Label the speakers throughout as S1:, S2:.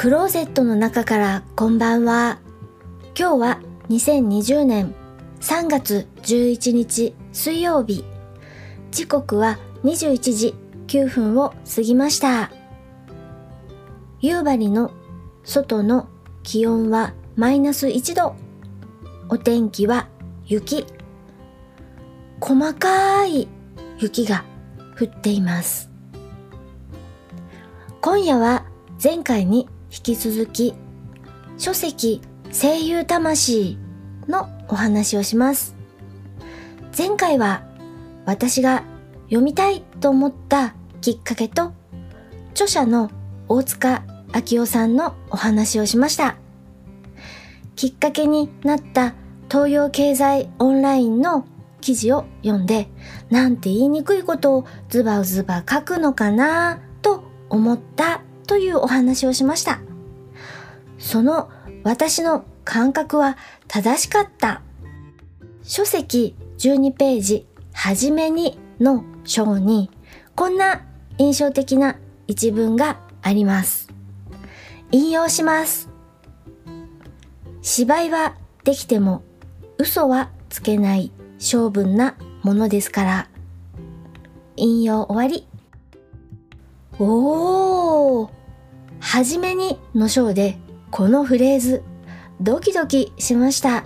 S1: クローゼットの中からこんばんは。今日は2020年3月11日水曜日。時刻は21時9分を過ぎました。夕張の外の気温はマイナス1度。お天気は雪。細かい雪が降っています。今夜は前回に引き続き書籍声優魂のお話をします。前回は私が読みたいと思ったきっかけと著者の大塚明夫さんのお話をしました。きっかけになった東洋経済オンラインの記事を読んで、なんて言いにくいことをズバズバ書くのかなと思ったというお話をしました。その私の感覚は正しかった。書籍12ページ、はじめにの章に、こんな印象的な一文があります。引用します。芝居はできても嘘はつけない性分なものですから。引用終わり。おー。はじめにの章でこのフレーズドキドキしました。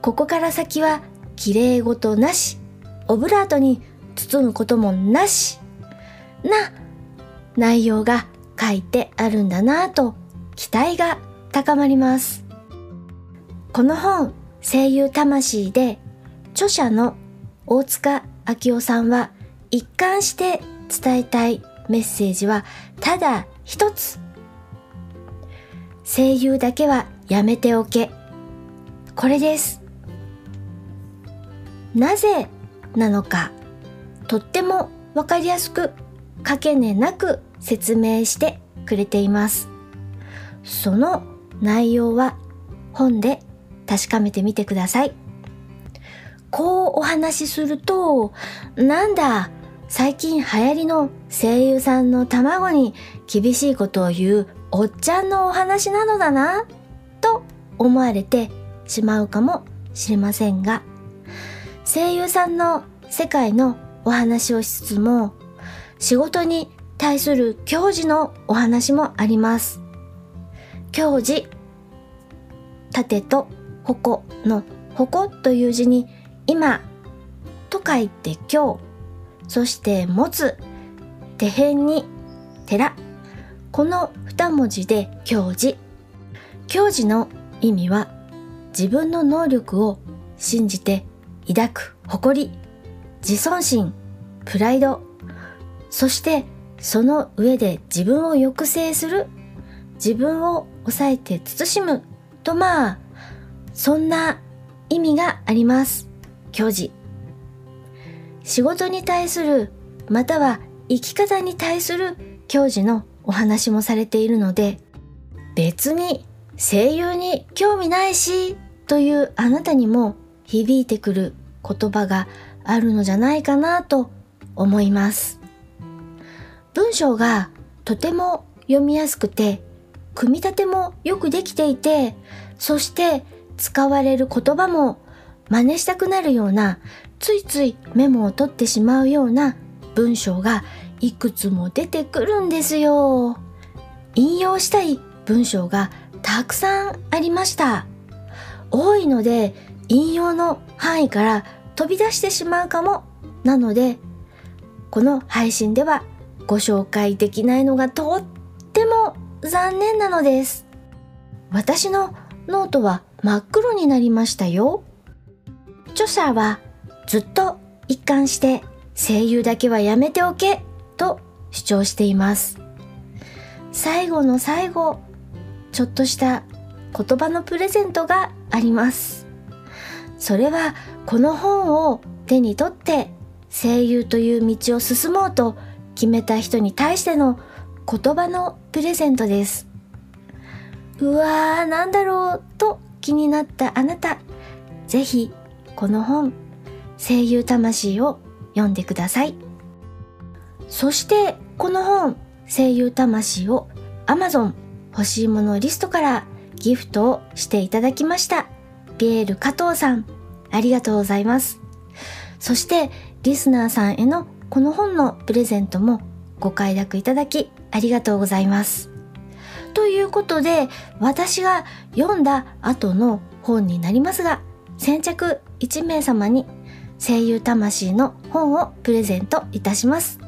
S1: ここから先は綺麗事なし、オブラートに包むこともなし、な内容が書いてあるんだなぁと期待が高まります。この本、声優魂で著者の大塚明夫さんは一貫して伝えたいメッセージはただ一つ。声優だけはやめておけ。これです。なぜなのか、とってもわかりやすく、かけねなく説明してくれています。その内容は本で確かめてみてください。こうお話しすると、なんだ、最近流行りの声優さんの卵に厳しいことを言うおっちゃんのお話なのだな、と思われてしまうかもしれませんが、声優さんの世界のお話をしつつも、仕事に対する教授のお話もあります。教授、盾と矛の矛という字に今と書いて今日、そして持つ、手辺に寺。この二文字で教授。教授の意味は自分の能力を信じて抱く誇り、自尊心、プライド、そしてその上で自分を抑制する、自分を抑えて慎むとまあ、そんな意味があります。教授。仕事に対する、または生き方に対する教授のお話もされているので、別に声優に興味ないし、というあなたにも響いてくる言葉があるのじゃないかなと思います。文章がとても読みやすくて、組み立てもよくできていて、そして使われる言葉も真似したくなるような、ついついメモを取ってしまうような文章がいくつも出てくるんですよ。引用したい文章がたくさんありました。多いので引用の範囲から飛び出してしまうかも。なので、この配信ではご紹介できないのがとっても残念なのです。私のノートは真っ黒になりましたよ。著者はずっと一貫して声優だけはやめておけと主張しています。最後の最後、ちょっとした言葉のプレゼントがあります。それはこの本を手に取って声優という道を進もうと決めた人に対しての言葉のプレゼントです。うわー、なんだろうと気になったあなた、ぜひこの本、声優魂を読んでください。そしてこの本、声優魂を Amazon 欲しいものリストからギフトをしていただきました。ピエール加藤さん、ありがとうございます。そして、リスナーさんへのこの本のプレゼントもご快諾いただきありがとうございます。ということで、私が読んだ後の本になりますが、先着1名様に声優魂の本をプレゼントいたします。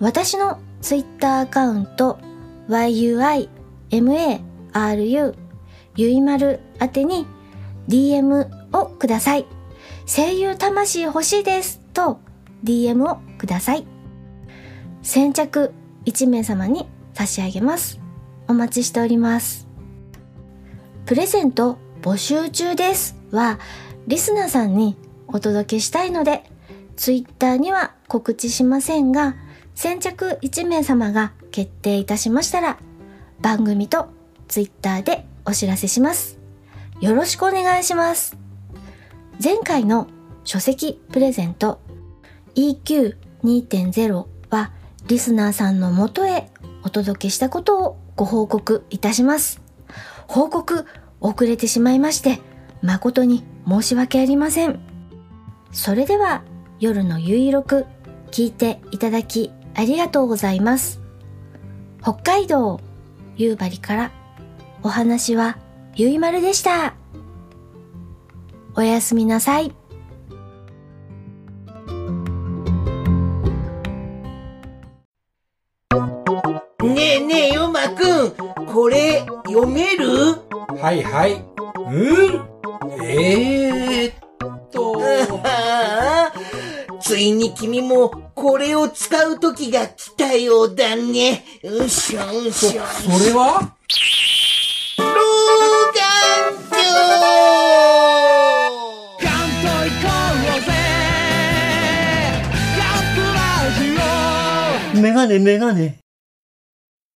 S1: 私の Twitter アカウント yuimaru ゆいまる宛てに DM をください。声優魂欲しいですと DM をください。先着1名様に差し上げます。お待ちしております。プレゼント募集中ですは、リスナーさんにお届けしたいので、Twitter には告知しませんが、先着1名様が決定いたしましたら、番組と Twitter でお知らせします。よろしくお願いします。前回の書籍プレゼント EQ2.0 はリスナーさんのもとへお届けしたことをご報告いたします。報告遅れてしまいまして誠に申し訳ありません。それでは夜のゆいろく聞いていただきありがとうございます。北海道夕張からお話はゆいまるでした。おやすみなさい。
S2: ねえねえ、ヨマくん、これ、読める？
S3: はいはい。うんえー、っと。
S2: ついに君もこれを使う時が来たようだね。うしょうしょ。
S3: そ、それは？
S2: 老眼鏡
S4: メガネメガネ。